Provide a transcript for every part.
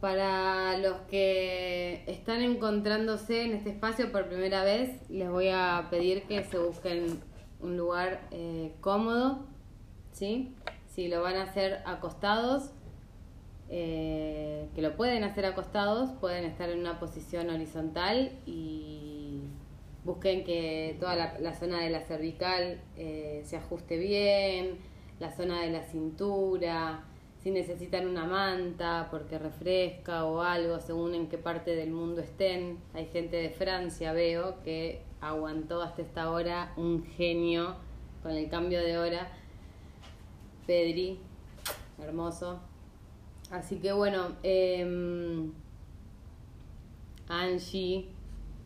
Para los que están encontrándose en este espacio por primera vez, les voy a pedir que se busquen un lugar eh, cómodo, ¿sí? Si lo van a hacer acostados, eh, que lo pueden hacer acostados, pueden estar en una posición horizontal y busquen que toda la, zona de la cervical eh, se ajuste bien, la zona de la cintura, si necesitan una manta porque refresca o algo, según en qué parte del mundo estén. Hay gente de Francia, veo, que aguantó hasta esta hora, un genio con el cambio de hora. Pedri, hermoso. Así que bueno, eh, Angie,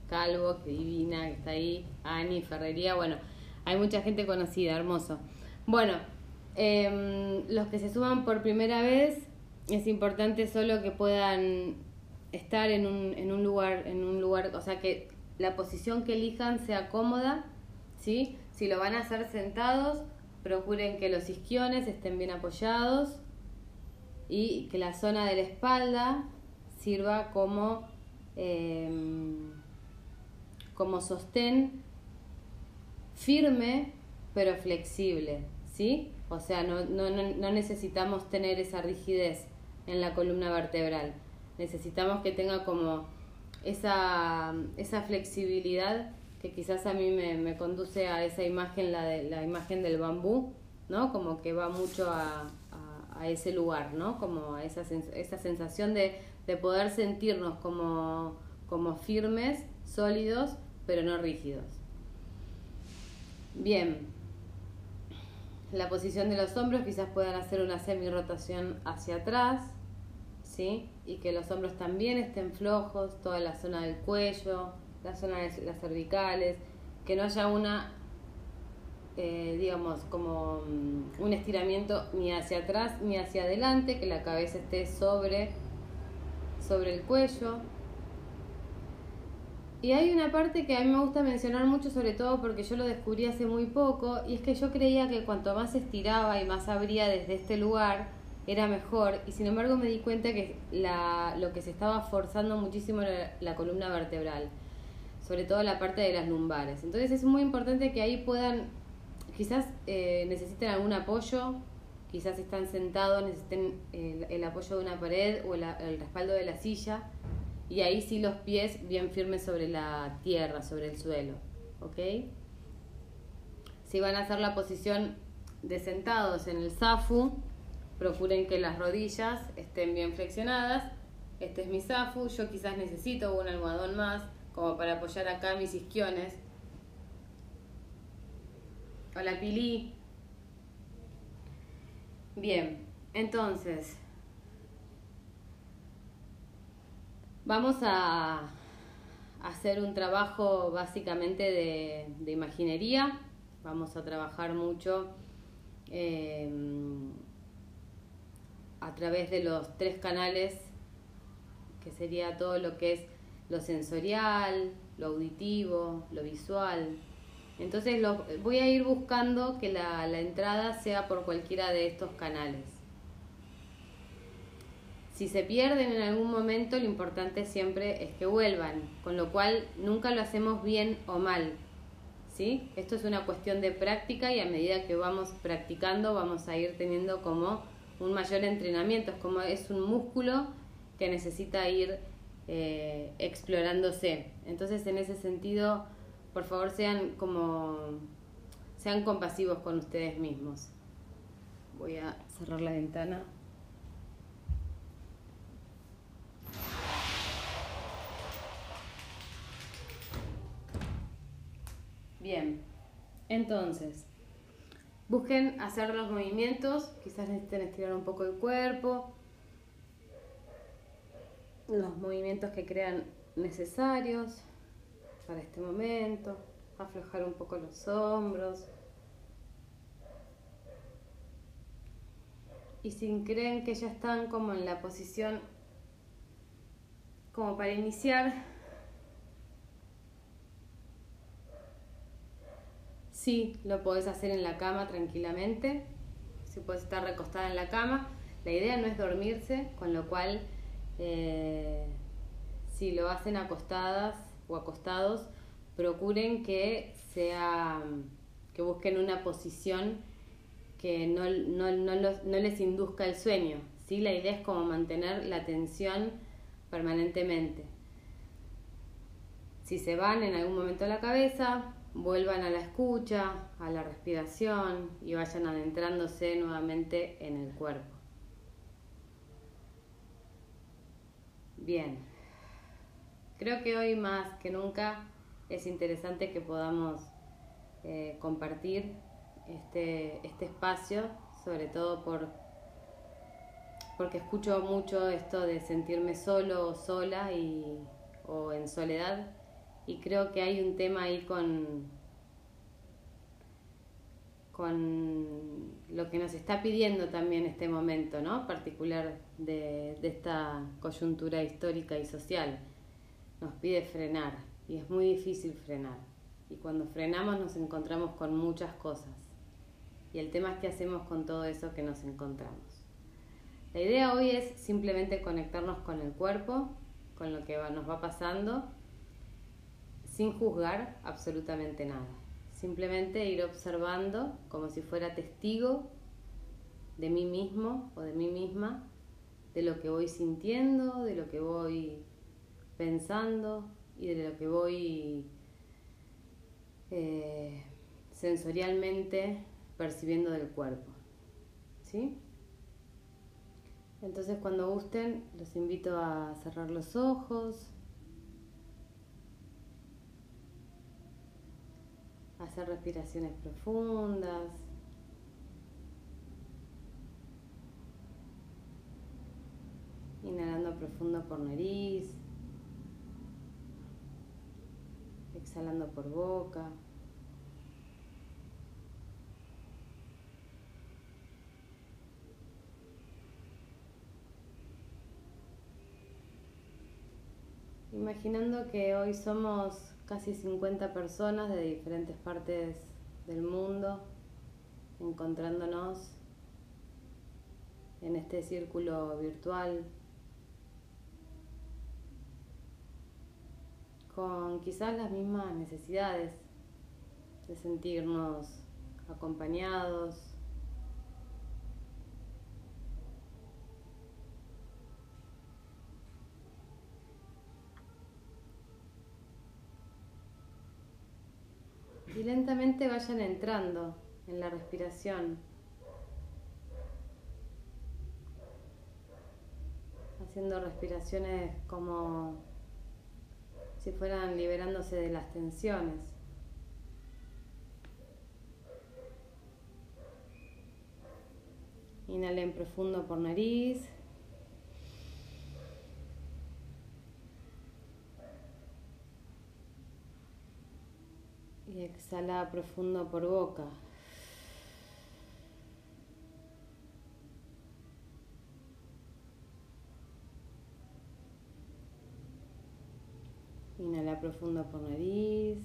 Calvo, que divina, que está ahí, Ani, Ferrería, bueno, hay mucha gente conocida, hermoso. Bueno, eh, los que se suban por primera vez, es importante solo que puedan estar en un, en un lugar, en un lugar, o sea que la posición que elijan sea cómoda, ¿sí? Si lo van a hacer sentados, procuren que los isquiones estén bien apoyados y que la zona de la espalda sirva como, em, como sostén firme pero flexible, ¿sí? O sea, no, no, no necesitamos tener esa rigidez en la columna vertebral. Necesitamos que tenga como esa, esa flexibilidad que quizás a mí me, me, conduce a esa imagen, la, de, la imagen del bambú, ¿no? Como que va mucho a, a, ese lugar, ¿no? Como a esa, esa sensación de, de poder sentirnos como, como firmes, sólidos, pero no rígidos. Bien, la posición de los hombros quizás puedan hacer una semi-rotación hacia atrás, ¿sí? Y que los hombros también estén flojos, toda la zona del cuello, la zona de las cervicales, que no haya una, eh, digamos, como mm, un estiramiento ni hacia atrás ni hacia adelante, que la cabeza esté sobre, sobre el cuello, y hay una parte que a mí me gusta mencionar mucho, sobre todo porque yo lo descubrí hace muy poco, y es que yo creía que cuanto más estiraba y más abría desde este lugar, era mejor, y sin embargo me di cuenta que la, lo que se estaba forzando muchísimo era la columna vertebral, sobre todo la parte de las lumbares. Entonces es muy importante que ahí puedan, quizás eh, necesiten algún apoyo, quizás están sentados, necesiten el, apoyo de una pared o el respaldo de la silla y ahí sí los pies bien firmes sobre la tierra, sobre el suelo, ¿ok? Si van a hacer la posición de sentados en el zafu, procuren que las rodillas estén bien flexionadas. Este es mi zafu, yo quizás necesito un almohadón más como para apoyar acá mis isquiones. Hola Pili. Bien, entonces Vamos a hacer un trabajo básicamente de, imaginería. Vamos a trabajar mucho em, a través de los tres canales, que sería todo lo que es lo sensorial, lo auditivo, lo visual. Entonces voy a ir buscando que la entrada sea por cualquiera de estos canales. Si se pierden en algún momento, lo importante siempre es que vuelvan, con lo cual nunca lo hacemos bien o mal. ¿sí? Esto es una cuestión de práctica y a medida que vamos practicando vamos a ir teniendo como un mayor entrenamiento, es como es un músculo que necesita ir eh, explorándose. Entonces en ese sentido, por favor sean como sean compasivos con ustedes mismos. Voy a cerrar la ventana. Bien, entonces, busquen hacer los movimientos, quizás necesiten estirar un poco el cuerpo, los movimientos que crean necesarios para este momento, aflojar un poco los hombros. Y si creen que ya están como en la posición como para iniciar, Sí, lo podés hacer en la cama tranquilamente. Si puedes estar recostada en la cama. La idea no es dormirse, con lo cual eh, si lo hacen acostadas o acostados, procuren que sea que busquen una posición que no, les induzca el sueño. ¿sí? La idea es como mantener la atención permanentemente. Si se van en algún momento a la cabeza, vuelvan a la escucha, a la respiración y vayan adentrándose nuevamente en el cuerpo. Bien, creo que hoy más que nunca es interesante que podamos eh, compartir este, este espacio, sobre todo por porque escucho mucho esto de sentirme solo o sola y, o en soledad y creo que hay un tema ahí con, con lo que nos está pidiendo también este momento, ¿no? Particular de, de esta coyuntura histórica y social. Nos pide frenar y es muy difícil frenar. Y cuando frenamos nos encontramos con muchas cosas. Y el tema es qué hacemos con todo eso que nos encontramos. La idea hoy es simplemente conectarnos con el cuerpo, con lo que nos va pasando sin juzgar absolutamente nada. Simplemente ir observando como si fuera testigo de mí mismo o de mí misma, de lo que voy sintiendo, de lo que voy pensando y de lo que voy eh, sensorialmente percibiendo del cuerpo. ¿Sí? Entonces cuando gusten los invito a cerrar los ojos, hacer respiraciones profundas. Inhalando profundo por nariz. Exhalando por boca. Imaginando que hoy somos casi 50 personas de diferentes partes del mundo encontrándonos en este círculo virtual con quizás las mismas necesidades de sentirnos acompañados, y lentamente vayan entrando en la respiración, haciendo respiraciones como si fueran liberándose de las tensiones. Inhalen profundo por nariz. Y exhala profundo por boca. Inhala profundo por nariz.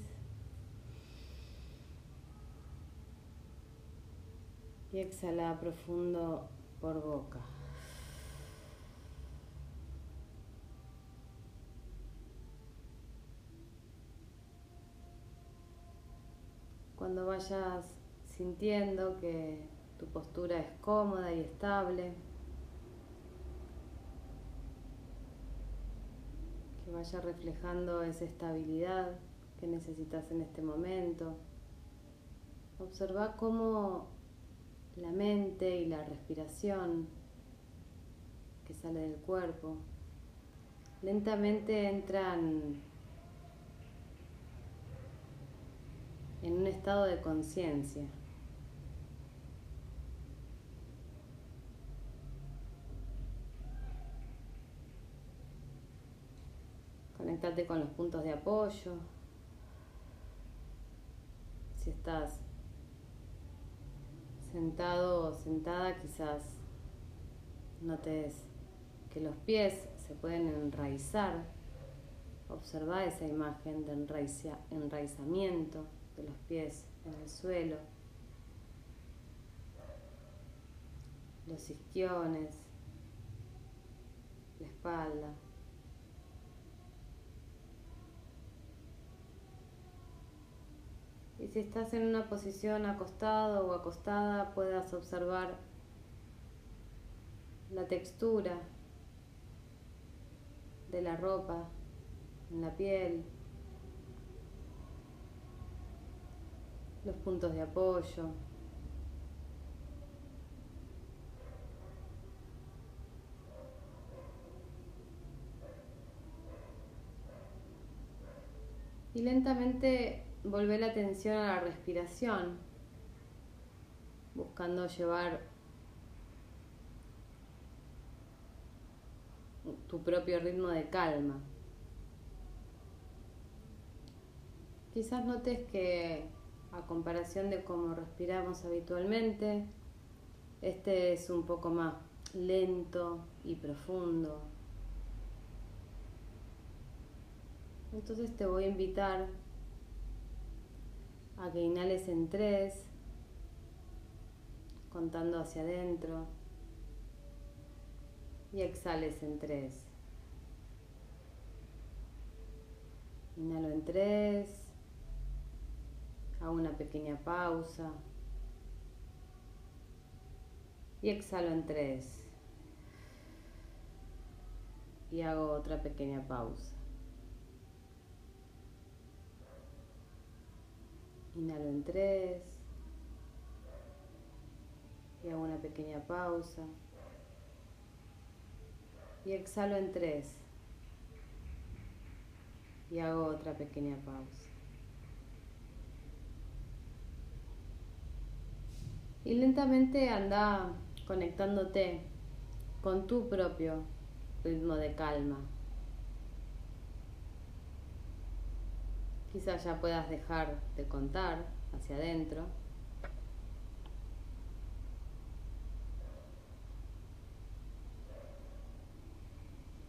Y exhala profundo por boca. Cuando vayas sintiendo que tu postura es cómoda y estable, que vaya reflejando esa estabilidad que necesitas en este momento. Observa cómo la mente y la respiración que sale del cuerpo lentamente entran en un estado de conciencia. Conectate con los puntos de apoyo. Si estás sentado o sentada, quizás notes que los pies se pueden enraizar. Observa esa imagen de enraizamiento de los pies en el suelo, los isquiones, espalda. Y si estás en una posición acostado o acostada, puedas observar la textura de la ropa en la piel, los puntos de apoyo. Y lentamente volver la atención a la respiración, buscando llevar tu propio ritmo de calma. Quizás notes que a comparación de cómo respiramos habitualmente, este es un poco más lento y profundo. Entonces te voy a invitar a que inhales en tres, contando hacia adentro, y exhales en tres. Inhalo en tres, hago una pequeña pausa y exhalo en tres y hago otra pequeña pausa. Inhalo en tres. Y hago una pequeña pausa. Y exhalo en tres. Y hago otra pequeña pausa. Y lentamente anda conectándote con tu propio ritmo de calma. Quizás ya puedas dejar de contar hacia adentro.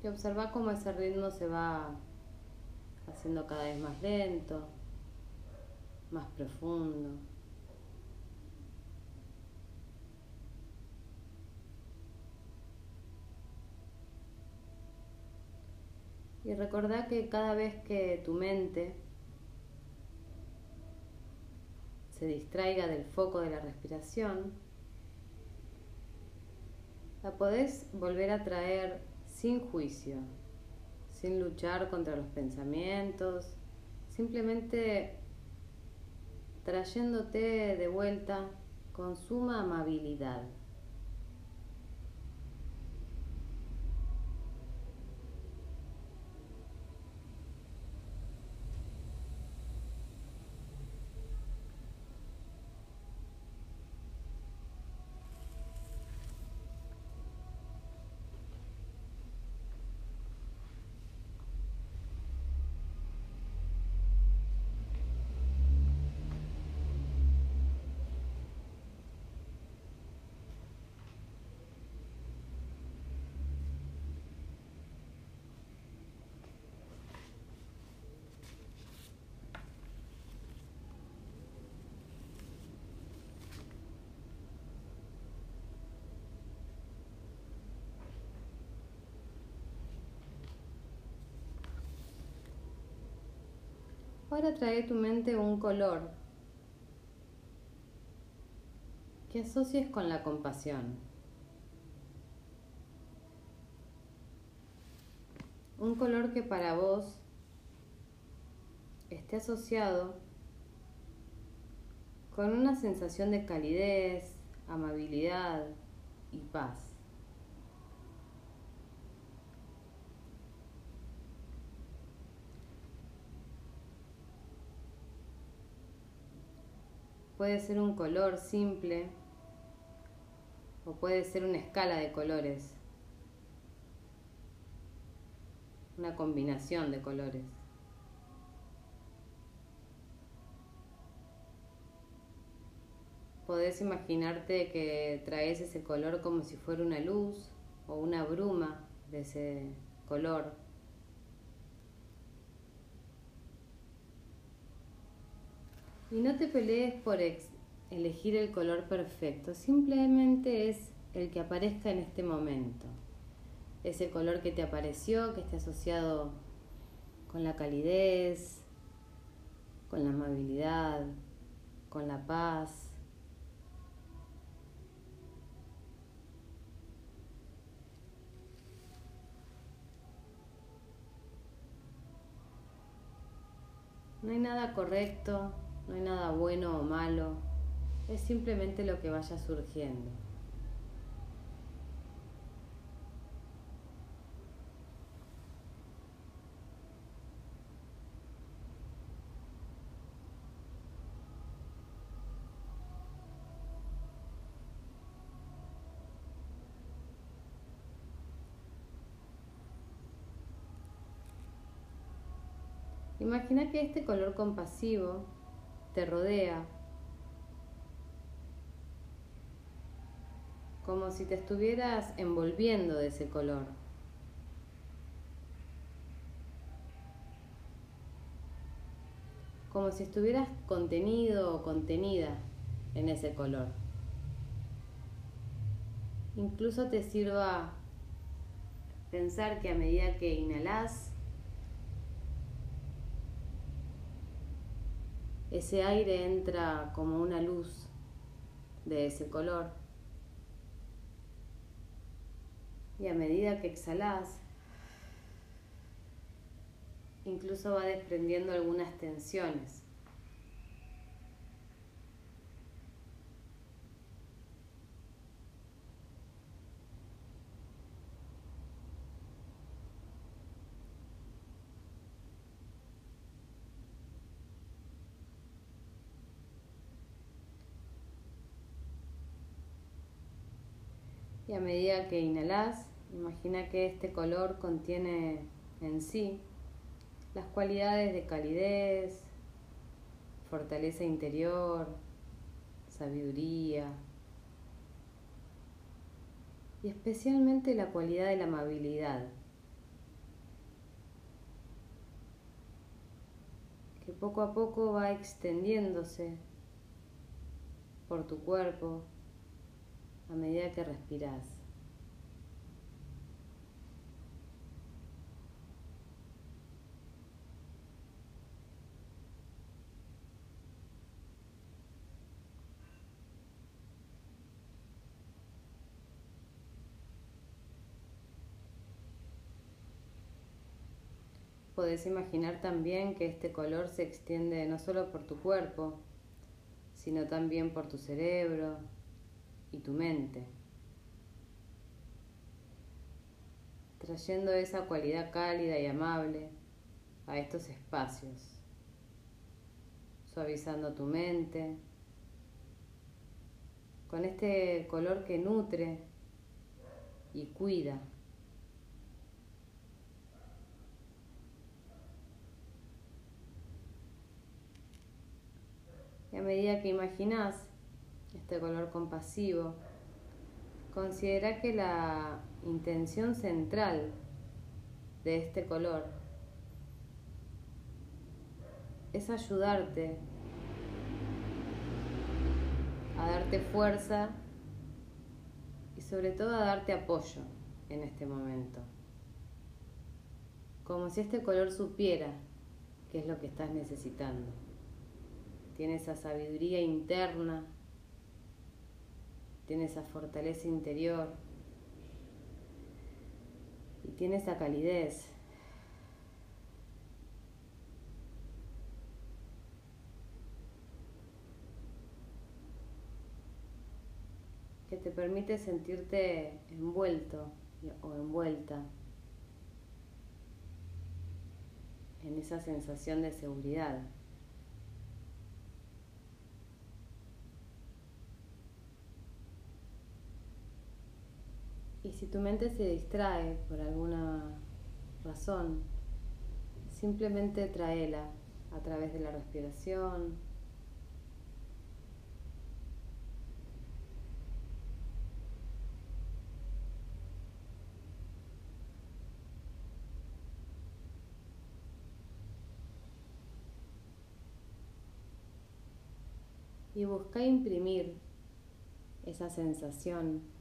Y observa cómo ese ritmo se va haciendo cada vez más lento, más profundo. Y recordá que cada vez que tu mente se distraiga del foco de la respiración, la podés volver a traer sin juicio, sin luchar contra los pensamientos, simplemente trayéndote de vuelta con suma amabilidad. Ahora trae a tu mente un color que asocies con la compasión. Un color que para vos esté asociado con una sensación de calidez, amabilidad y paz. Puede ser un color simple o puede ser una escala de colores, una combinación de colores. Podés imaginarte que traes ese color como si fuera una luz o una bruma de ese color Y no te pelees por elegir el color perfecto, simplemente es el que aparezca en este momento. ese color que te apareció, que esté asociado con la calidez, con la amabilidad, con la paz. No hay nada correcto, no hay nada bueno o malo, es simplemente lo que vaya surgiendo. Imagina que este color compasivo te rodea como si te estuvieras envolviendo de ese color. Como si estuvieras contenido o contenida en ese color. Incluso te sirva pensar que a medida que inhalas ese aire entra como una luz de ese color. Y a medida que exhalas, incluso va desprendiendo algunas tensiones. Y a medida que inhalas, imagina que este color contiene en sí las cualidades de calidez, fortaleza interior, sabiduría y especialmente la cualidad de la amabilidad, que poco a poco va extendiéndose por tu cuerpo, a medida que respiras. Podés imaginar también que este color se extiende no solo por tu cuerpo, sino también por tu cerebro, y tu mente, trayendo esa cualidad cálida y amable a estos espacios, suavizando tu mente, con este color que nutre y cuida. Y a medida que imaginas este color compasivo, considera que la intención central de este color es ayudarte a darte fuerza y sobre todo a darte apoyo en este momento. Como si este color supiera qué es lo que estás necesitando. Tiene esa sabiduría interna tiene esa fortaleza interior y tiene esa calidez. que te permite sentirte envuelto o envuelta en esa sensación de seguridad. Y si tu mente se distrae por alguna razón, simplemente traela a través de la respiración. Y busca imprimir esa sensación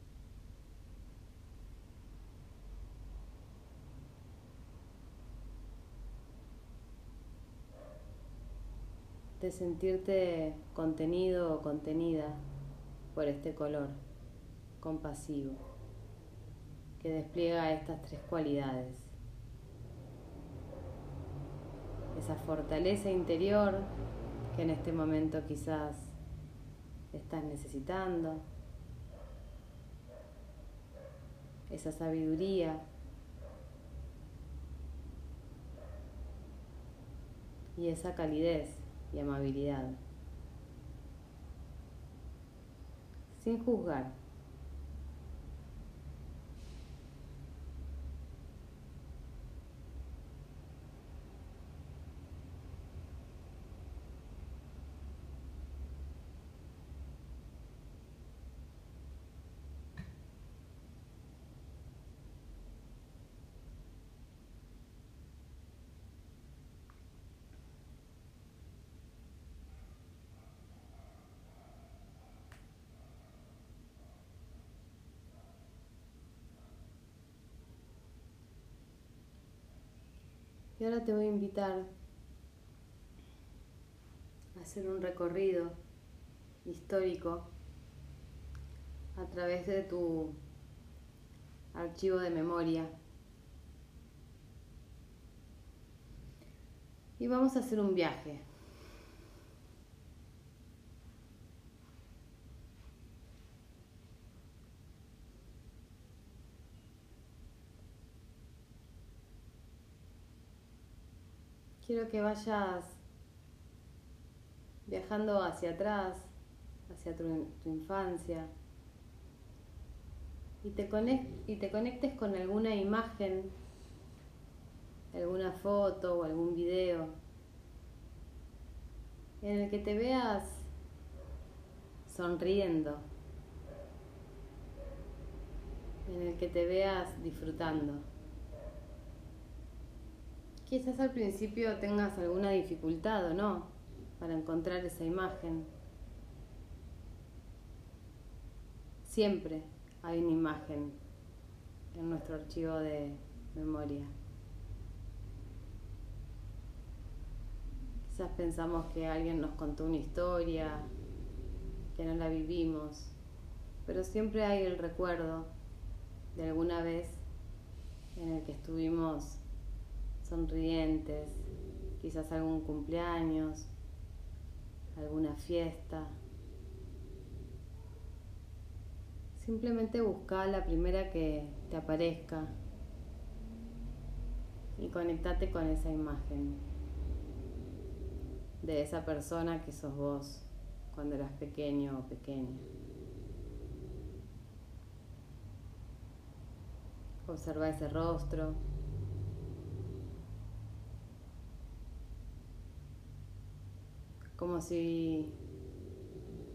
de sentirte contenido o contenida por este color compasivo que despliega estas tres cualidades. Esa fortaleza interior que en este momento quizás estás necesitando. Esa sabiduría. Y esa calidez y amabilidad. Sin juzgar. Y ahora te voy a invitar a hacer un recorrido histórico a través de tu archivo de memoria. Y vamos a hacer un viaje. Quiero que vayas viajando hacia atrás, hacia tu, infancia, y te, y te conectes con alguna imagen, alguna foto o algún video en el que te veas sonriendo, en el que te veas disfrutando. Quizás al principio tengas alguna dificultad o no para encontrar esa imagen. Siempre hay una imagen en nuestro archivo de memoria. Quizás pensamos que alguien nos contó una historia, que no la vivimos, pero siempre hay el recuerdo de alguna vez en el que estuvimos sonrientes, quizás algún cumpleaños, alguna fiesta. Simplemente busca la primera que te aparezca y conectate con esa imagen de esa persona que sos vos cuando eras pequeño o pequeña. Observa ese rostro. Como si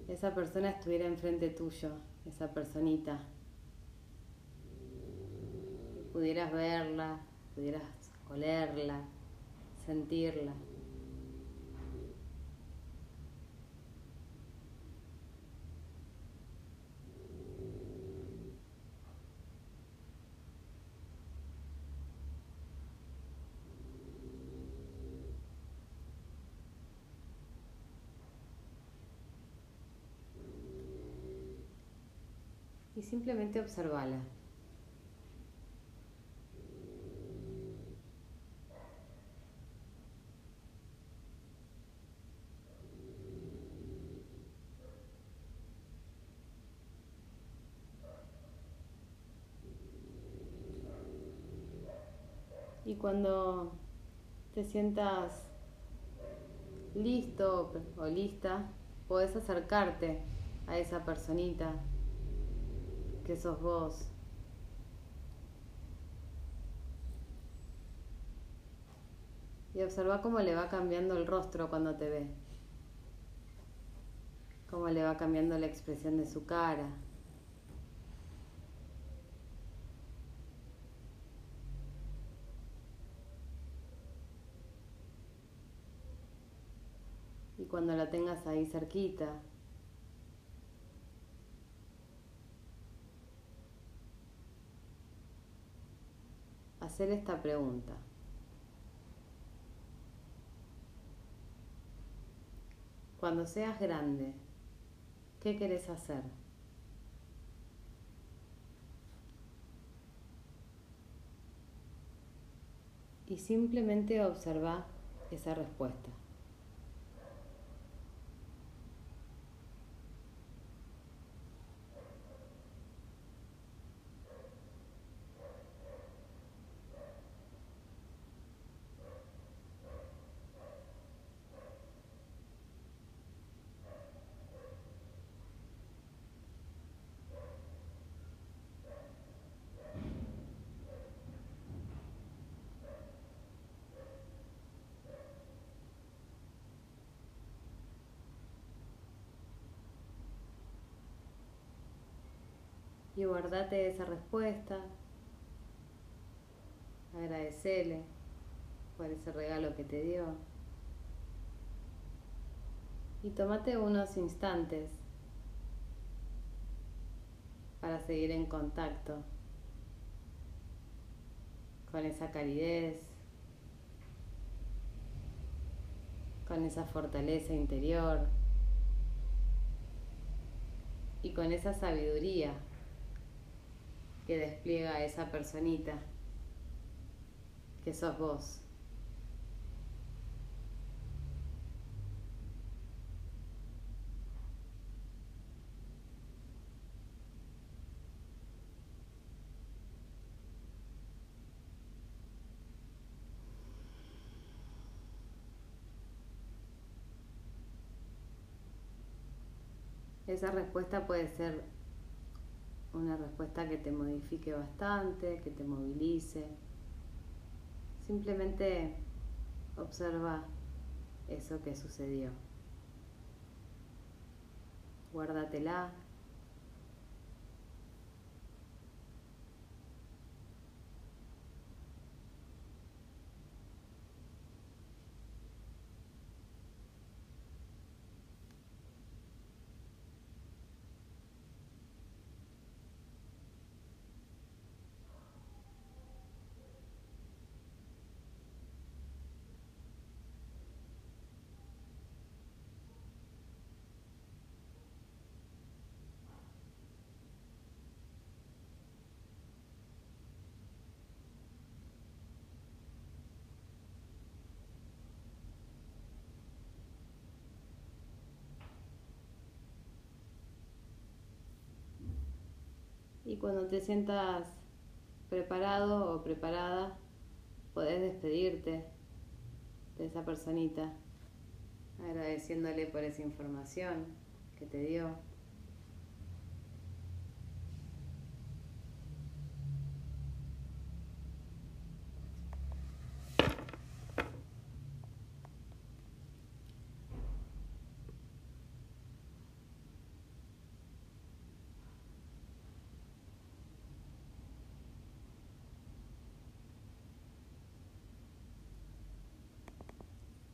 esa persona estuviera enfrente tuyo, esa personita. pudieras verla, pudieras olerla, sentirla. y simplemente observala. Y cuando te sientas listo o lista, puedes acercarte a esa personita que sos vos. Y observa cómo le va cambiando el rostro cuando te ve. Cómo le va cambiando la expresión de su cara. Y cuando la tengas ahí cerquita, hacer esta pregunta. cuando seas grande, ¿qué querés hacer? Y simplemente observa esa respuesta. Y guardate esa respuesta. Agradecele por ese regalo que te dio. Y tómate unos instantes para seguir en contacto con esa calidez, con esa fortaleza interior y con esa sabiduría que despliega esa personita que sos vos. Esa respuesta puede ser una respuesta que te modifique bastante, que te movilice. Simplemente observa eso que sucedió. Guárdatela Y cuando te sientas preparado o preparada, podés despedirte de esa personita, agradeciéndole por esa información que te dio.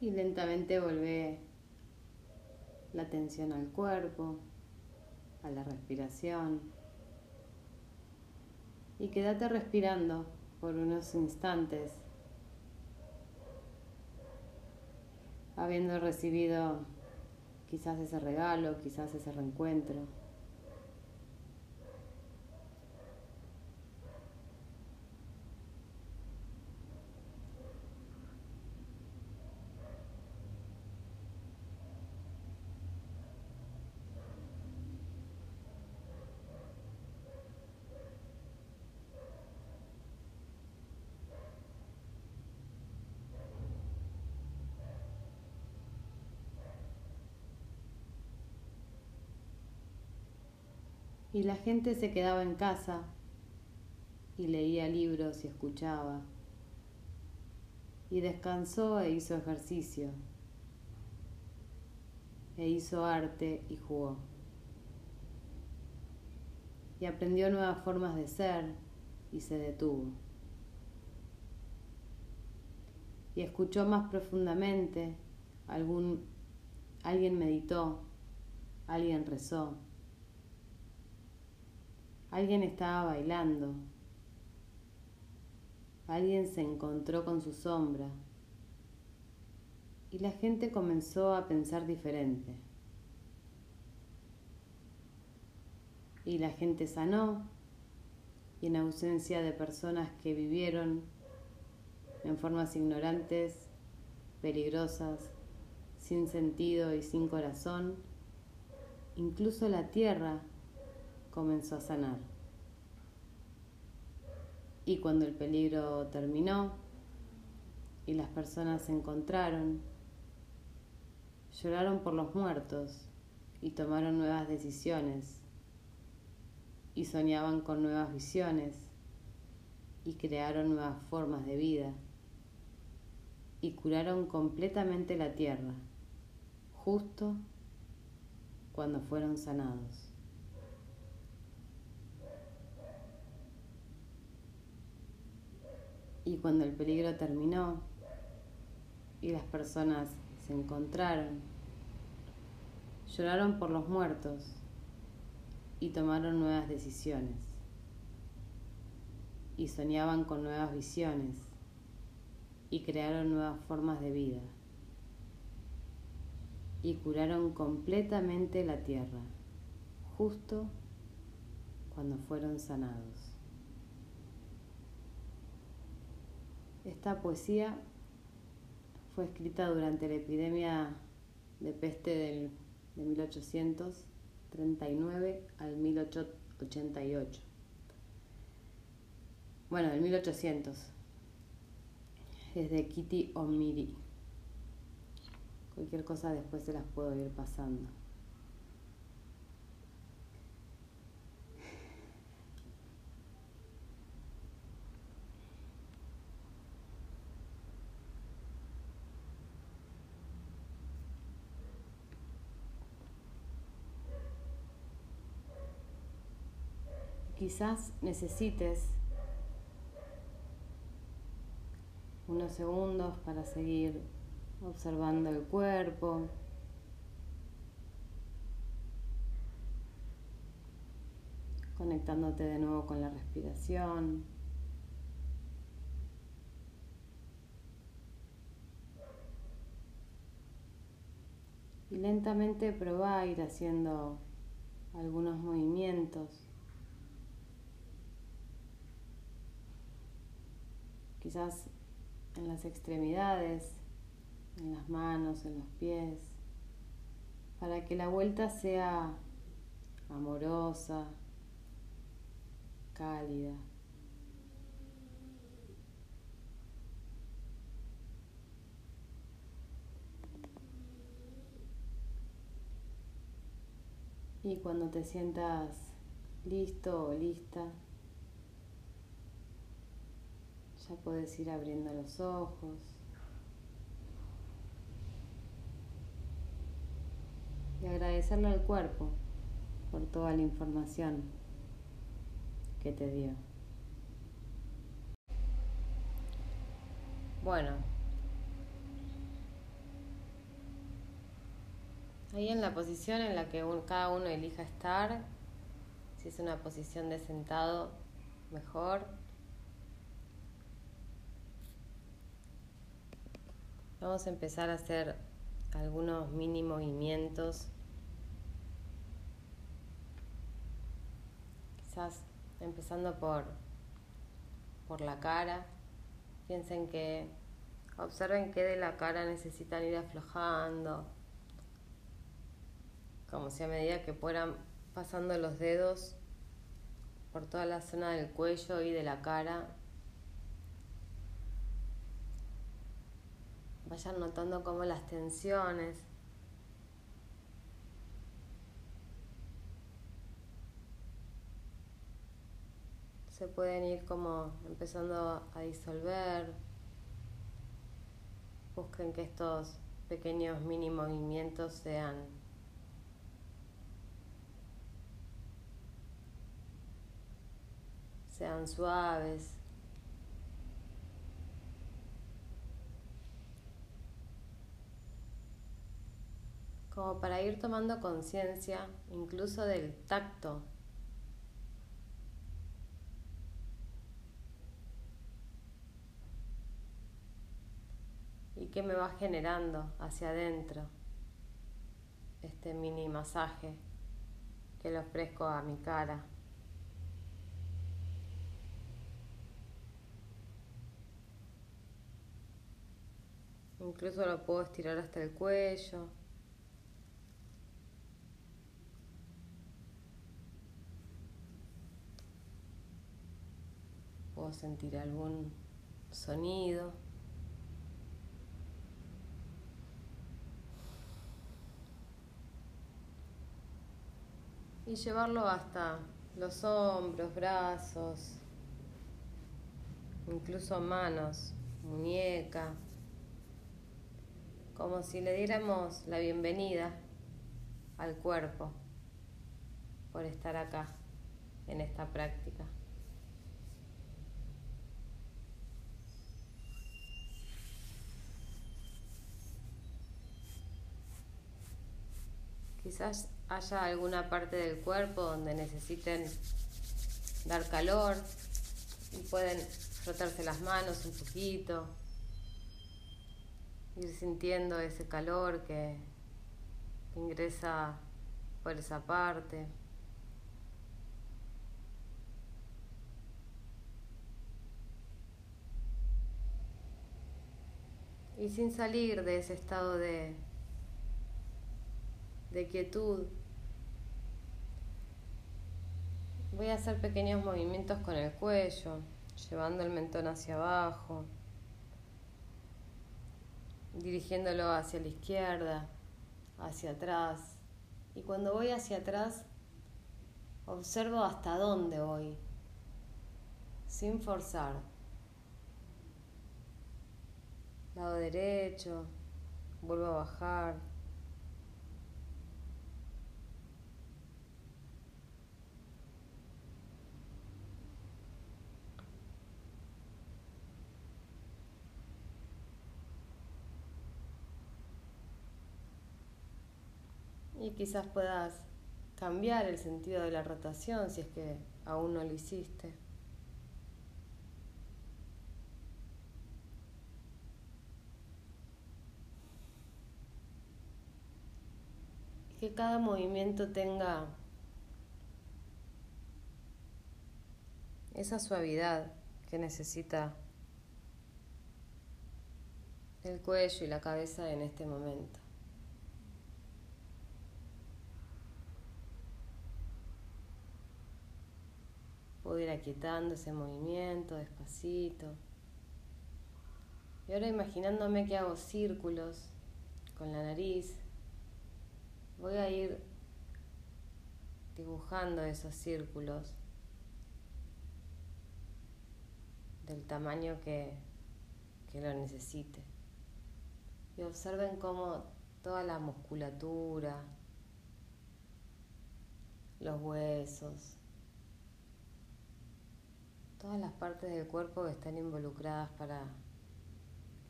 Y lentamente volvé la atención al cuerpo, a la respiración. Y quédate respirando por unos instantes, habiendo recibido quizás ese regalo, quizás ese reencuentro. Y la gente se quedaba en casa y leía libros y escuchaba. Y descansó e hizo ejercicio. E hizo arte y jugó. Y aprendió nuevas formas de ser y se detuvo. Y escuchó más profundamente, algún, alguien meditó, alguien rezó Alguien estaba bailando. Alguien se encontró con su sombra. y la gente comenzó a pensar diferente. Y la gente sanó y en ausencia de personas que vivieron en formas ignorantes, peligrosas, sin sentido y sin corazón, incluso la tierra comenzó a sanar. Y cuando el peligro terminó y las personas se encontraron, lloraron por los muertos y tomaron nuevas decisiones y soñaban con nuevas visiones y crearon nuevas formas de vida y curaron completamente la tierra, justo cuando fueron sanados. Y cuando el peligro terminó y las personas se encontraron, lloraron por los muertos y tomaron nuevas decisiones y soñaban con nuevas visiones y crearon nuevas formas de vida y curaron completamente la tierra justo cuando fueron sanados. Esta poesía fue escrita durante la epidemia de peste del, de 1800 39 al 1888. Bueno, del 1800. Es de Kitty O'Miri. Cualquier cosa después se las puedo ir pasando. Quizás necesites unos segundos para seguir observando el cuerpo. conectándote de nuevo con la respiración. Y lentamente probá ir haciendo algunos movimientos quizás en las extremidades, en las manos, en los pies, para que la vuelta sea amorosa, cálida. Y cuando te sientas listo o lista, Ya puedes ir abriendo los ojos. Y agradecerle al cuerpo por toda la información que te dio. Bueno, ahí en la posición en la que cada uno elija estar, si es una posición de sentado, mejor. Vamos a empezar a hacer algunos mini movimientos. Quizás empezando por, por la cara. Piensen que observen que de la cara necesitan ir aflojando. Como si a medida que fueran pasando los dedos por toda la zona del cuello y de la cara, Vayan notando cómo las tensiones se pueden ir como empezando a disolver. Busquen que estos pequeños mini movimientos sean sean suaves. Como para ir tomando conciencia incluso del tacto. Y qué me va generando hacia adentro este mini masaje que le ofrezco a mi cara. Incluso lo puedo estirar hasta el cuello. Sentir algún sonido. Y llevarlo hasta los hombros, brazos, incluso manos, muñeca como si le diéramos la bienvenida al cuerpo por estar acá en esta práctica. Quizás haya alguna parte del cuerpo donde necesiten dar calor y pueden frotarse las manos un poquito ir sintiendo ese calor que, ingresa por esa parte. Y sin salir de ese estado de, de quietud, voy a hacer pequeños movimientos con el cuello, llevando el mentón hacia abajo dirigiéndolo hacia la izquierda, hacia atrás. Y cuando voy hacia atrás, observo hasta dónde voy, sin forzar. Lado derecho, vuelvo a bajar. Y quizás puedas cambiar el sentido de la rotación si es que aún no lo hiciste. Que cada movimiento tenga esa suavidad que necesita el cuello y la cabeza en este momento. Puedo ir aquietando ese movimiento despacito. Y ahora imaginándome que hago círculos con la nariz, voy a ir dibujando esos círculos del tamaño que, que lo necesite. Y observen cómo toda la musculatura, los huesos, todas las partes del cuerpo están involucradas para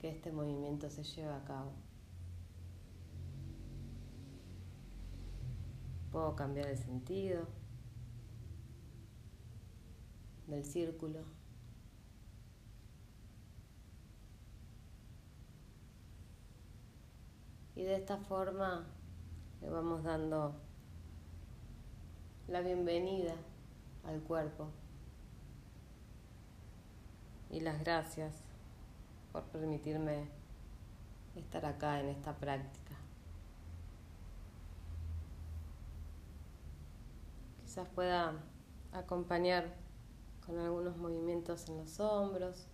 que este movimiento se lleve a cabo. Puedo cambiar el sentido del círculo. Y de esta forma le vamos dando la bienvenida al cuerpo y las gracias por permitirme estar acá en esta práctica. Quizás pueda acompañar con algunos movimientos en los hombros,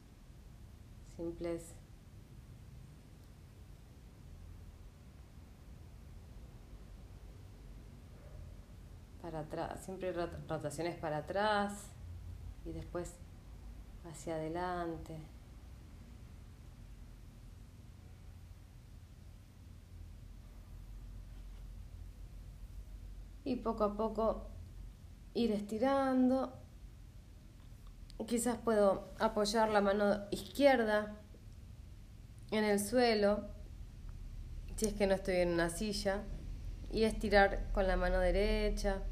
simples para atrás, siempre rotaciones para atrás y después hacia adelante. Y poco a poco ir estirando. Quizás puedo apoyar la mano izquierda en el suelo, si es que no estoy en una silla, y estirar con la mano derecha.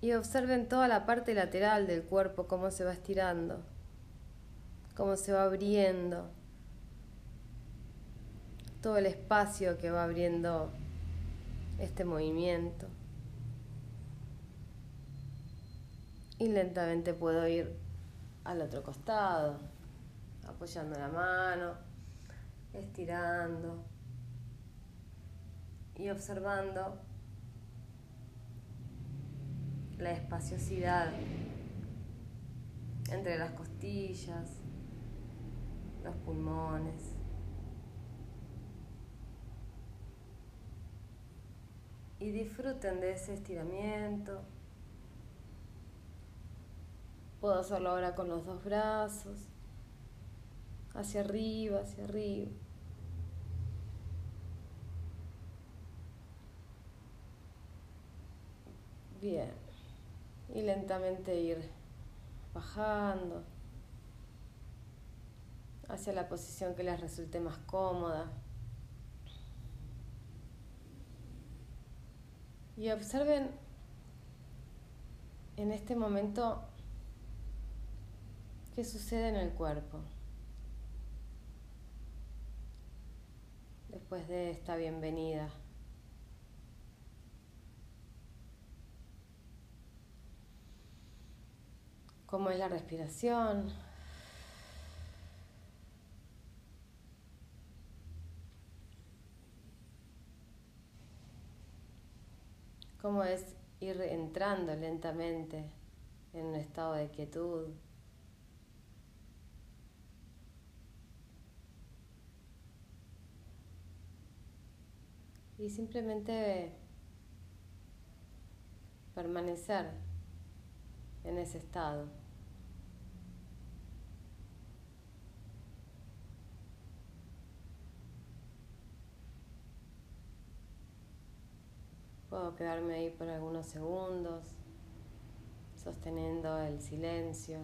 Y observen toda la parte lateral del cuerpo, cómo se va estirando. cómo se va abriendo todo el espacio que va abriendo este movimiento. Y lentamente puedo ir al otro costado, apoyando la mano, estirando y observando la espaciosidad entre las costillas, los pulmones. Y disfruten de ese estiramiento. Puedo hacerlo ahora con los dos brazos, hacia arriba, hacia arriba. Bien. Y lentamente ir bajando hacia la posición que les resulte más cómoda. Y observen en este momento qué sucede en el cuerpo. Después de esta bienvenida. Cómo es la respiración. Cómo es ir entrando lentamente en un estado de quietud. Y simplemente permanecer en ese estado. Puedo quedarme ahí por algunos segundos, sosteniendo el silencio.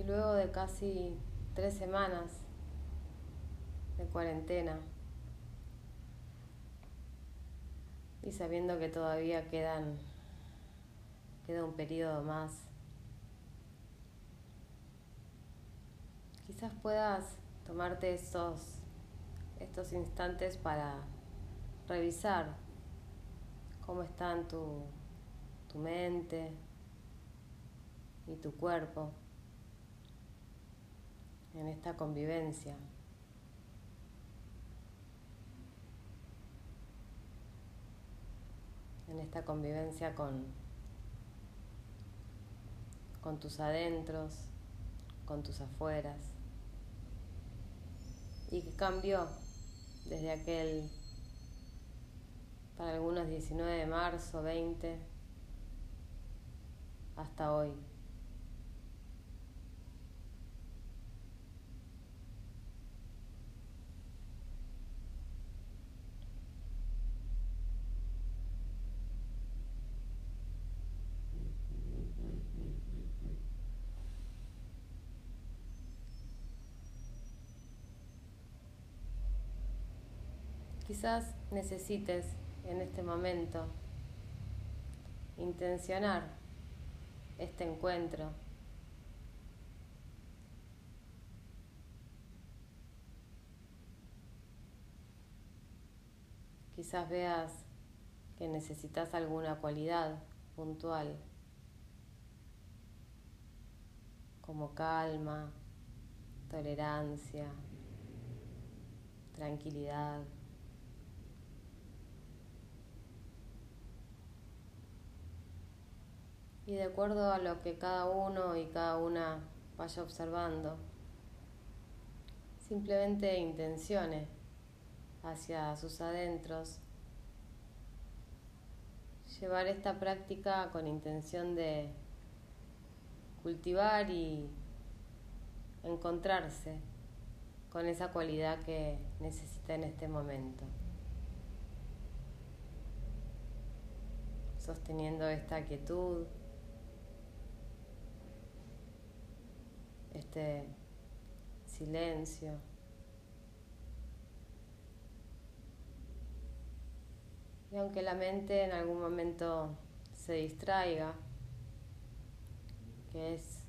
Y luego de casi tres semanas de cuarentena. Y sabiendo que todavía quedan queda un periodo más. Quizás puedas tomarte estos estos instantes para revisar cómo están tu, tu mente y tu cuerpo en esta convivencia. En esta convivencia con, con tus adentros, con tus afueras. Y que cambió desde aquel, para algunos 19 de marzo, 20, hasta hoy. quizás necesites en este momento intencionar este encuentro. Quizás veas que necesitas alguna cualidad puntual, como calma, tolerancia, tranquilidad. Y de acuerdo a lo que cada uno y cada una vaya observando, simplemente intenciones hacia sus adentros. Llevar esta práctica con intención de cultivar y encontrarse con esa cualidad que necesita en este momento. Sosteniendo esta quietud, este silencio. Y aunque la mente en algún momento se distraiga, que es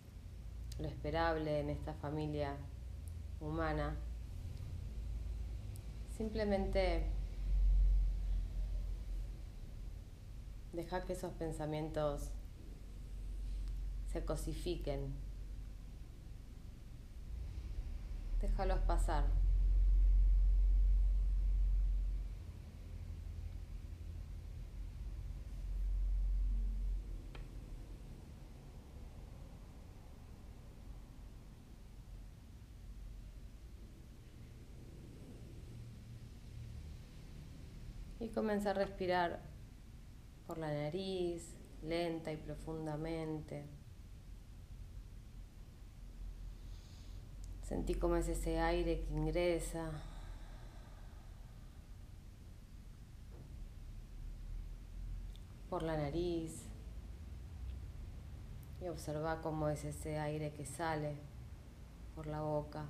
lo esperable en esta familia humana, simplemente deja que esos pensamientos se cosifiquen Déjalos pasar. Y comienza a respirar por la nariz, lenta y profundamente. Sentí cómo es ese aire que ingresa. por la nariz y observa cómo es ese aire que sale por la boca.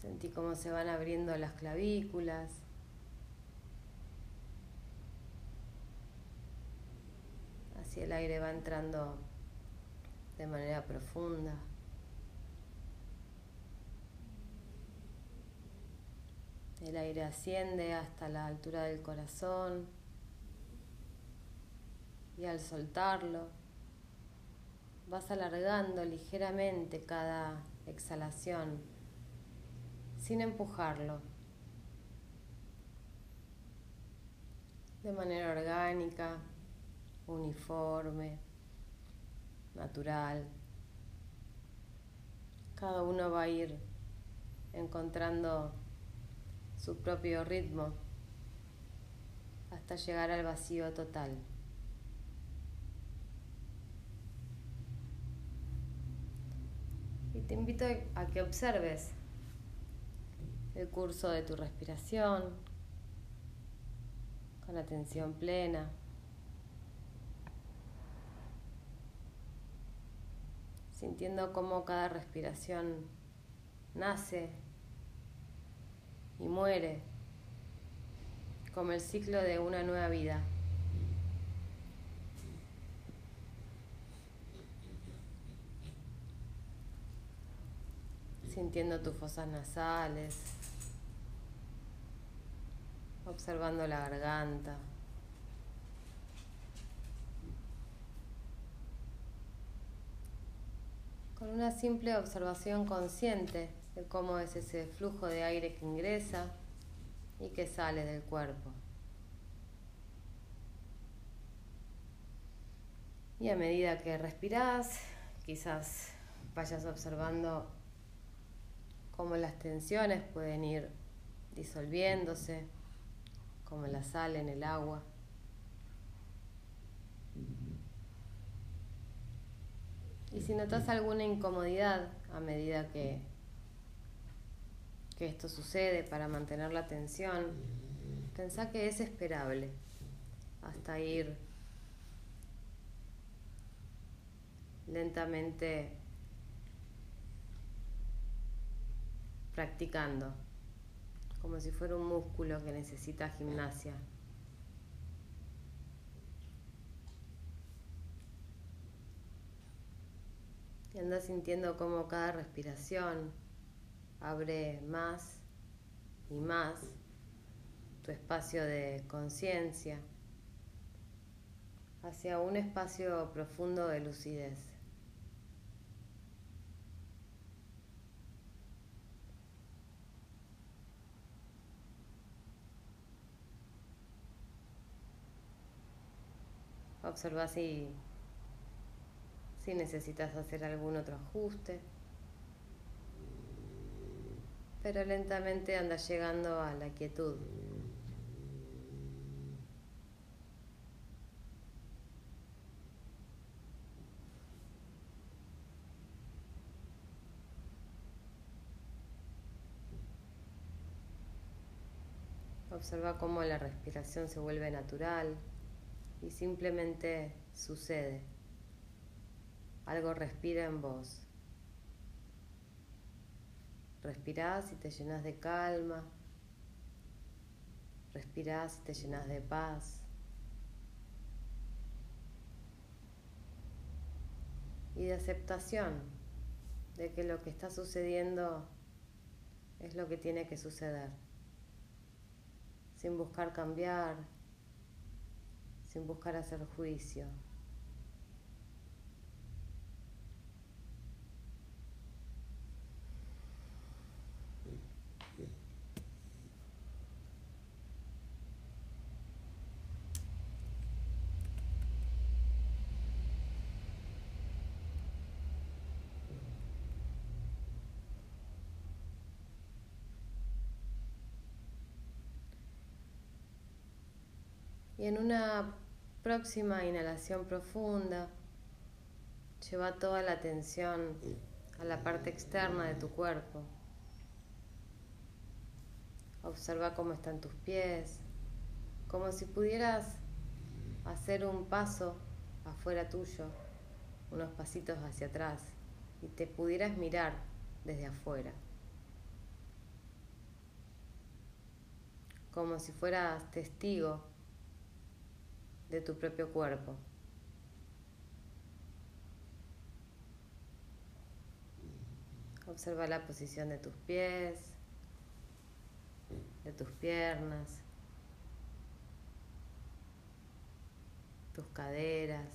Sentí cómo se van abriendo las clavículas. Si el aire va entrando de manera profunda. El aire asciende hasta la altura del corazón y al soltarlo vas alargando ligeramente cada exhalación sin empujarlo. De manera orgánica, uniforme, natural. Cada uno va a ir encontrando su propio ritmo hasta llegar al vacío total. Y te invito a que observes el curso de tu respiración con atención plena. Sintiendo cómo cada respiración nace y muere, como el ciclo de una nueva vida. Sintiendo tus fosas nasales, observando la garganta. Con una simple observación consciente de cómo es ese flujo de aire que ingresa y que sale del cuerpo. Y a medida que respiras, quizás vayas observando cómo las tensiones pueden ir disolviéndose, como la sal en el agua. Y si notas alguna incomodidad a medida que, que esto sucede para mantener la atención, pensá que es esperable hasta ir lentamente practicando, como si fuera un músculo que necesita gimnasia. Y andas sintiendo como cada respiración Abre más y más tu espacio de conciencia hacia un espacio profundo de lucidez. Observa si, si necesitas hacer algún otro ajuste. Pero lentamente anda llegando a la quietud. Observa cómo la respiración se vuelve natural y simplemente sucede. Algo respira en vos. Respirás y te llenas de calma. Respirás y te llenas de paz. Y de aceptación de que lo que está sucediendo es lo que tiene que suceder. Sin buscar cambiar, sin buscar hacer juicio. Y en una próxima inhalación profunda, lleva toda la atención a la parte externa de tu cuerpo. Observa cómo están tus pies, como si pudieras hacer un paso afuera tuyo, unos pasitos hacia atrás, y te pudieras mirar desde afuera. Como si fueras testigo de tu propio cuerpo. Observa la posición de tus pies, de tus piernas, tus caderas.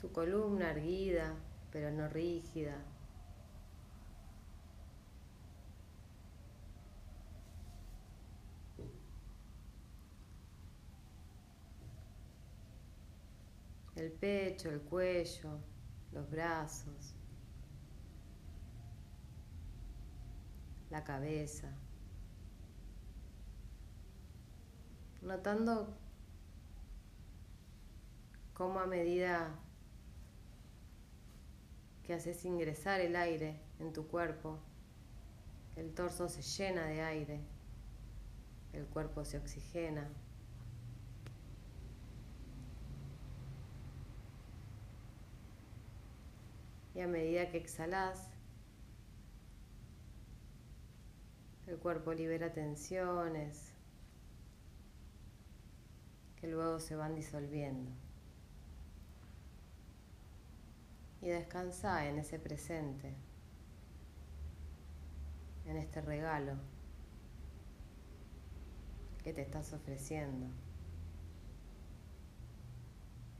Tu columna erguida, pero no rígida. El pecho, el cuello, los brazos, la cabeza, notando cómo a medida que haces ingresar el aire en tu cuerpo, el torso se llena de aire, el cuerpo se oxigena. Y a medida que exhalas, el cuerpo libera tensiones que luego se van disolviendo. Y descansa en ese presente, en este regalo que te estás ofreciendo,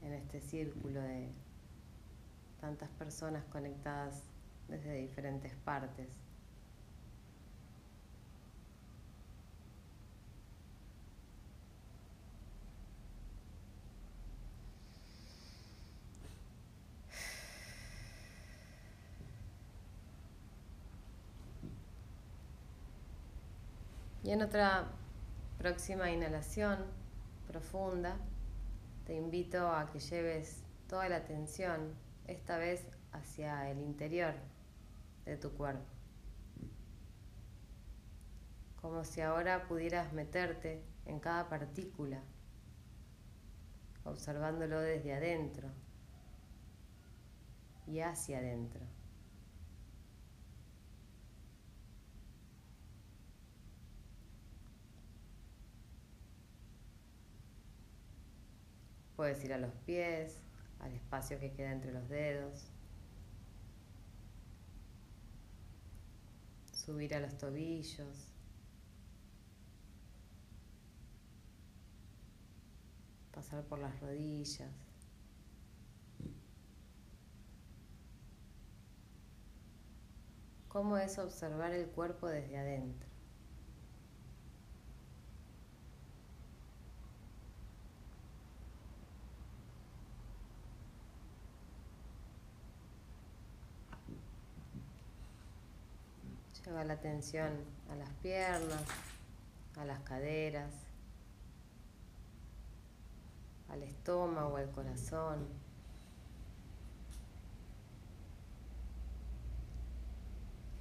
en este círculo de tantas personas conectadas desde diferentes partes. Y en otra próxima inhalación profunda, te invito a que lleves toda la atención esta vez hacia el interior de tu cuerpo. Como si ahora pudieras meterte en cada partícula, observándolo desde adentro y hacia adentro. Puedes ir a los pies, al espacio que queda entre los dedos. Subir a los tobillos. Pasar por las rodillas. ¿Cómo es observar el cuerpo desde adentro? Lleva la atención a las piernas, a las caderas, al estómago, al corazón.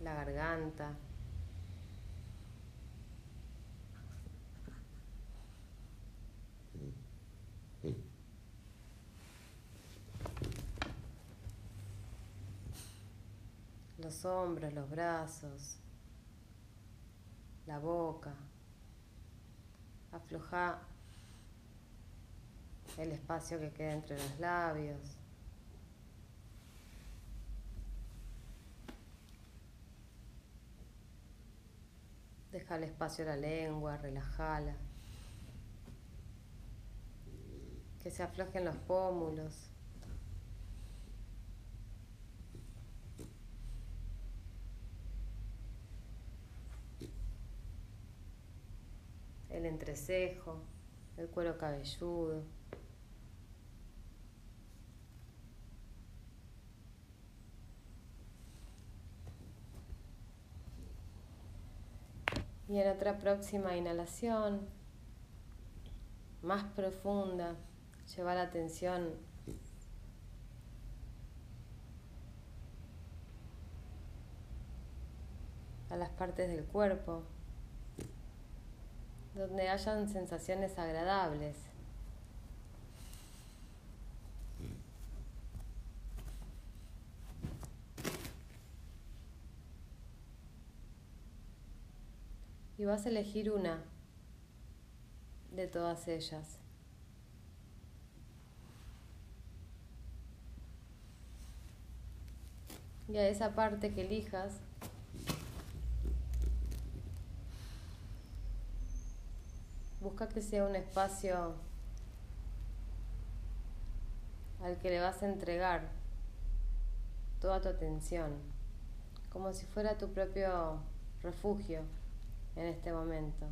La garganta. Los hombros, los brazos, la boca. Afloja el espacio que queda entre los labios. Deja el espacio a la lengua, relajala. Que se aflojen los pómulos. El entrecejo, el cuero cabelludo. Y en otra próxima inhalación, más profunda, lleva la atención a las partes del cuerpo donde hayan sensaciones agradables. Y vas a elegir una de todas ellas. Y a esa parte que elijas, Busca que sea un espacio al que le vas a entregar toda tu atención, como si fuera tu propio refugio en este momento.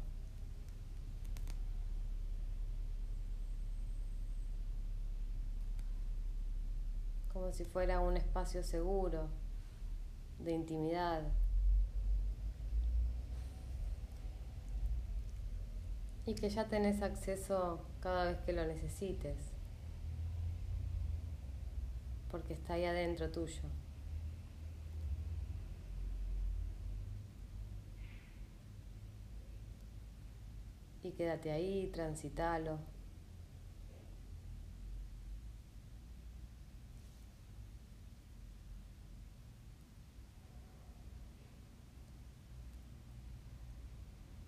Como si fuera un espacio seguro, de intimidad. Y que ya tenés acceso cada vez que lo necesites, porque está ahí adentro tuyo. Y quédate ahí, transitalo.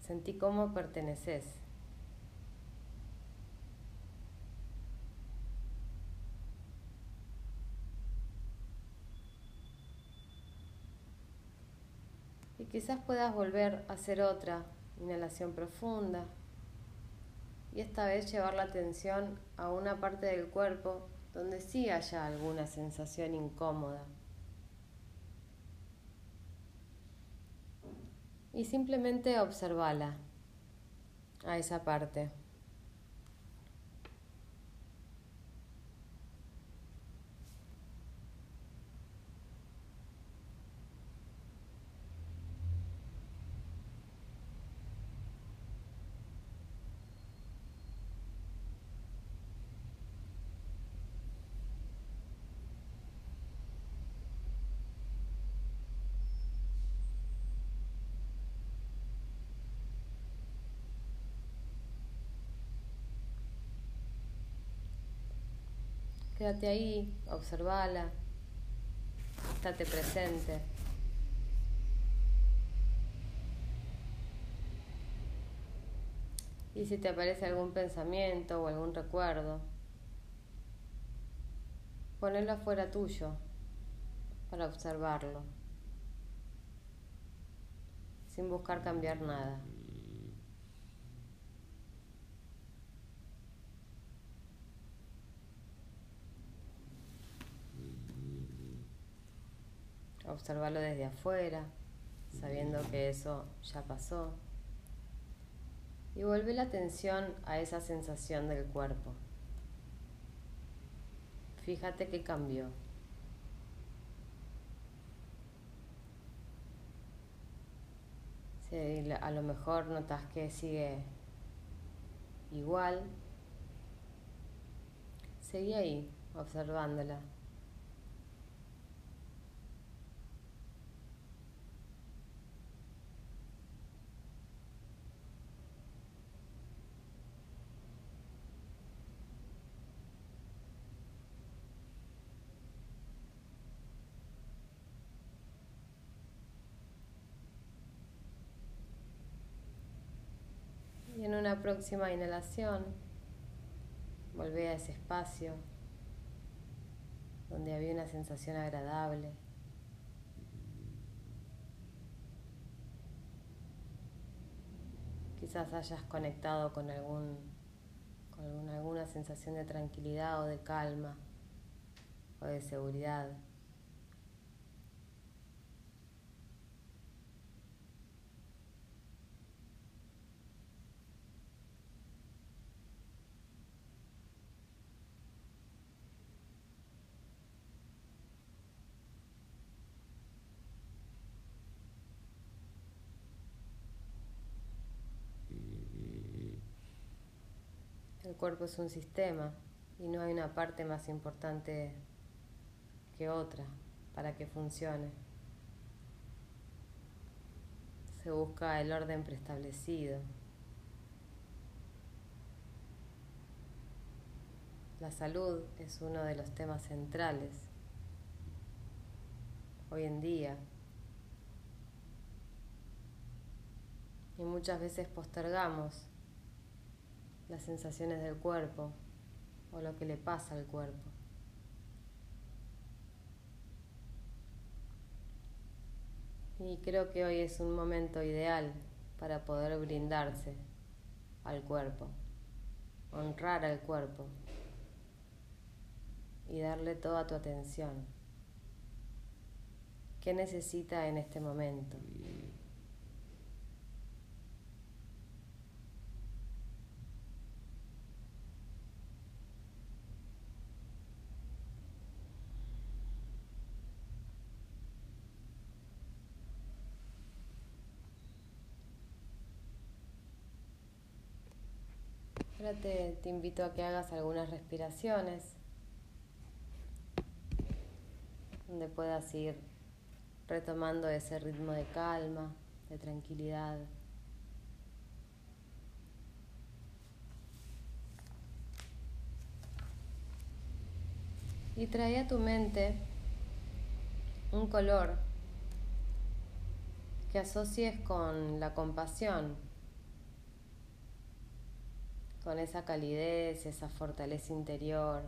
Sentí cómo perteneces. Quizás puedas volver a hacer otra inhalación profunda y esta vez llevar la atención a una parte del cuerpo donde sí haya alguna sensación incómoda. Y simplemente observala a esa parte. Quédate ahí, observala, estate presente. Y si te aparece algún pensamiento o algún recuerdo, Ponelo afuera tuyo para observarlo, sin buscar cambiar nada. Observarlo desde afuera, sabiendo que eso ya pasó. Y vuelve la atención a esa sensación del cuerpo. Fíjate qué cambió. A lo mejor notas que sigue igual, seguí ahí observándola. Una próxima inhalación, volvé a ese espacio donde había una sensación agradable. Quizás hayas conectado con algún con alguna sensación de tranquilidad o de calma o de seguridad. El cuerpo es un sistema y no hay una parte más importante que otra para que funcione. Se busca el orden preestablecido. La salud es uno de los temas centrales hoy en día. Y muchas veces postergamos las sensaciones del cuerpo o lo que le pasa al cuerpo. Y creo que hoy es un momento ideal para poder brindarse al cuerpo, honrar al cuerpo y darle toda tu atención. ¿Qué necesita en este momento? Ahora te, invito a que hagas algunas respiraciones donde puedas ir retomando ese ritmo de calma, de tranquilidad. Y trae a tu mente un color que asocies con la compasión, con esa calidez, esa fortaleza interior,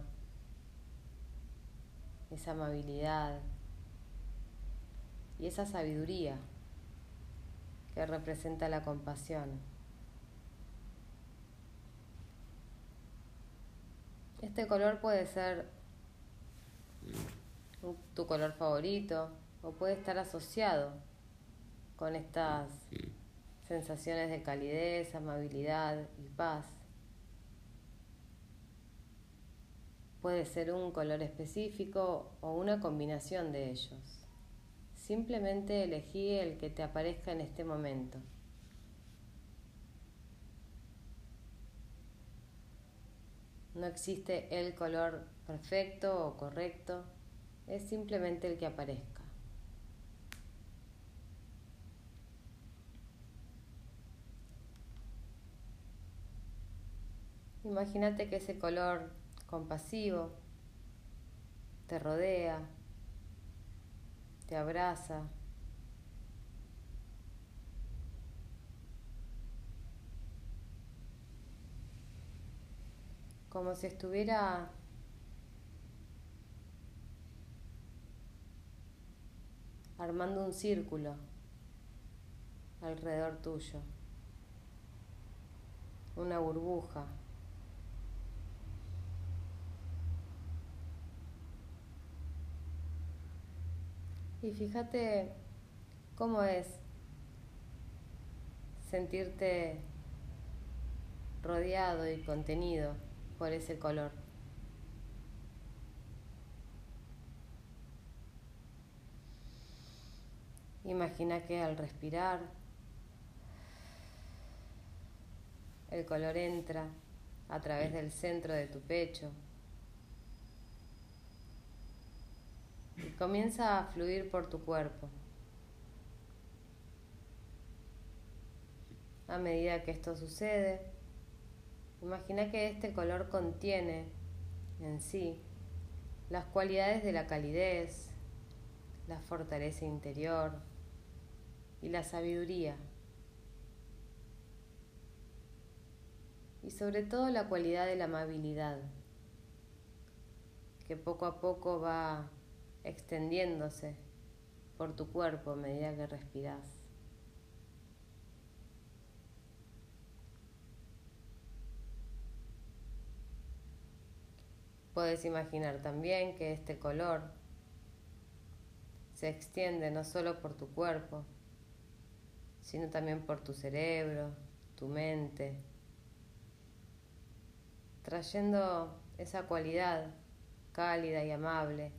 esa amabilidad y esa sabiduría que representa la compasión. Este color puede ser tu color favorito o puede estar asociado con estas sensaciones de calidez, amabilidad y paz. Puede ser un color específico o una combinación de ellos. Simplemente elegí el que te aparezca en este momento. No existe el color perfecto o correcto, es simplemente el que aparezca. Imagínate que ese color compasivo, te rodea, te abraza. Como si estuviera armando un círculo alrededor tuyo, una burbuja. Y fíjate cómo es sentirte rodeado y contenido por ese color. Imagina que al respirar el color entra a través del centro de tu pecho y comienza a fluir por tu cuerpo. A medida que esto sucede, imagina que este color contiene en sí las cualidades de la calidez, la fortaleza interior y la sabiduría. Y sobre todo la cualidad de la amabilidad, que poco a poco va extendiéndose por tu cuerpo a medida que respiras. Puedes imaginar también que este color se extiende no solo por tu cuerpo, sino también por tu cerebro, tu mente, trayendo esa cualidad cálida y amable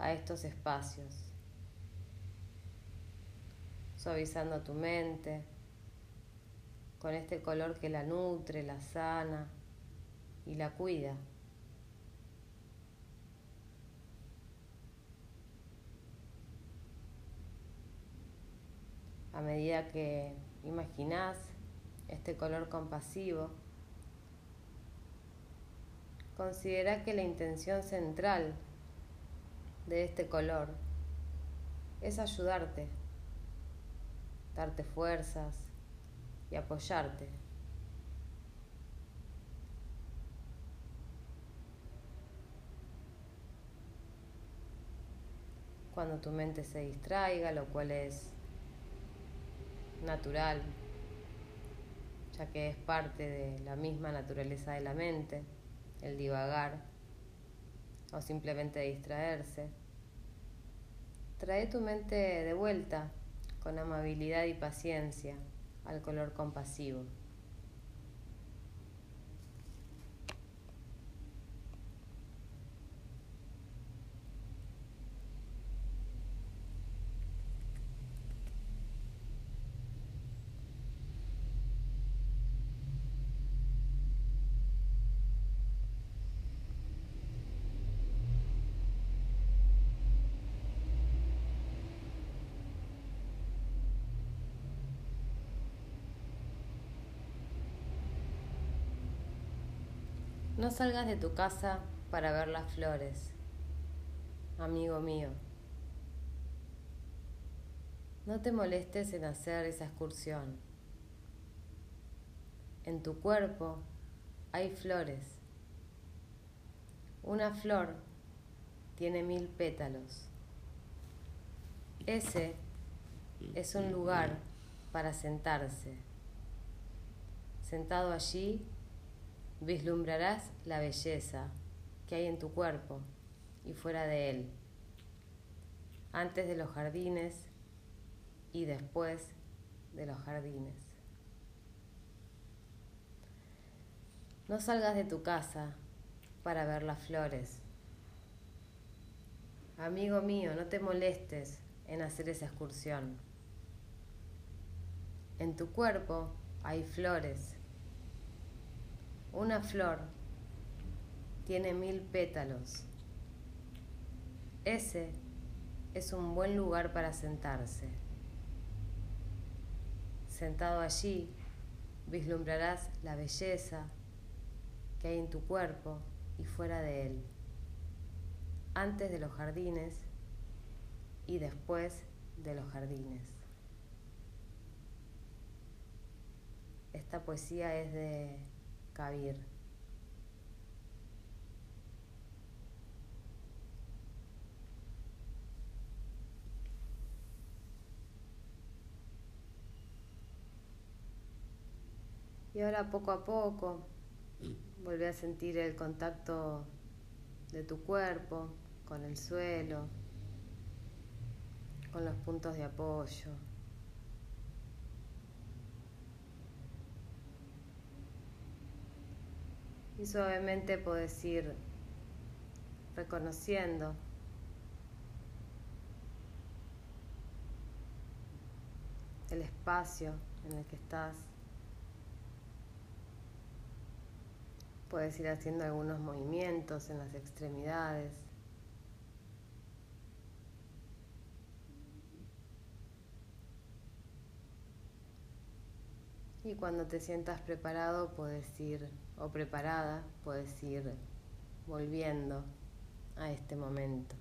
a estos espacios, suavizando tu mente con este color que la nutre, la sana y la cuida. a medida que imaginas este color compasivo, considera que la intención central de este color es ayudarte, darte fuerzas y apoyarte. Cuando tu mente se distraiga, lo cual es natural, ya que es parte de la misma naturaleza de la mente, el divagar o simplemente distraerse. Trae tu mente de vuelta con amabilidad y paciencia al color compasivo. No salgas de tu casa para ver las flores, amigo mío. No te molestes en hacer esa excursión. En tu cuerpo hay flores. Una flor tiene mil pétalos. Ese es un lugar para sentarse. Sentado allí, vislumbrarás la belleza que hay en tu cuerpo y fuera de él, antes de los jardines y después de los jardines. No salgas de tu casa para ver las flores. Amigo mío, no te molestes en hacer esa excursión. En tu cuerpo hay flores una flor tiene mil pétalos. Ese es un buen lugar para sentarse. Sentado allí, vislumbrarás la belleza que hay en tu cuerpo y fuera de él, antes de los jardines y después de los jardines. Esta poesía es de y ahora poco a poco vuelve a sentir el contacto de tu cuerpo con el suelo, con los puntos de apoyo. Y suavemente puedes ir reconociendo el espacio en el que estás. Puedes ir haciendo algunos movimientos en las extremidades. Y cuando te sientas preparado, puedes ir, o preparada, puedes ir volviendo a este momento.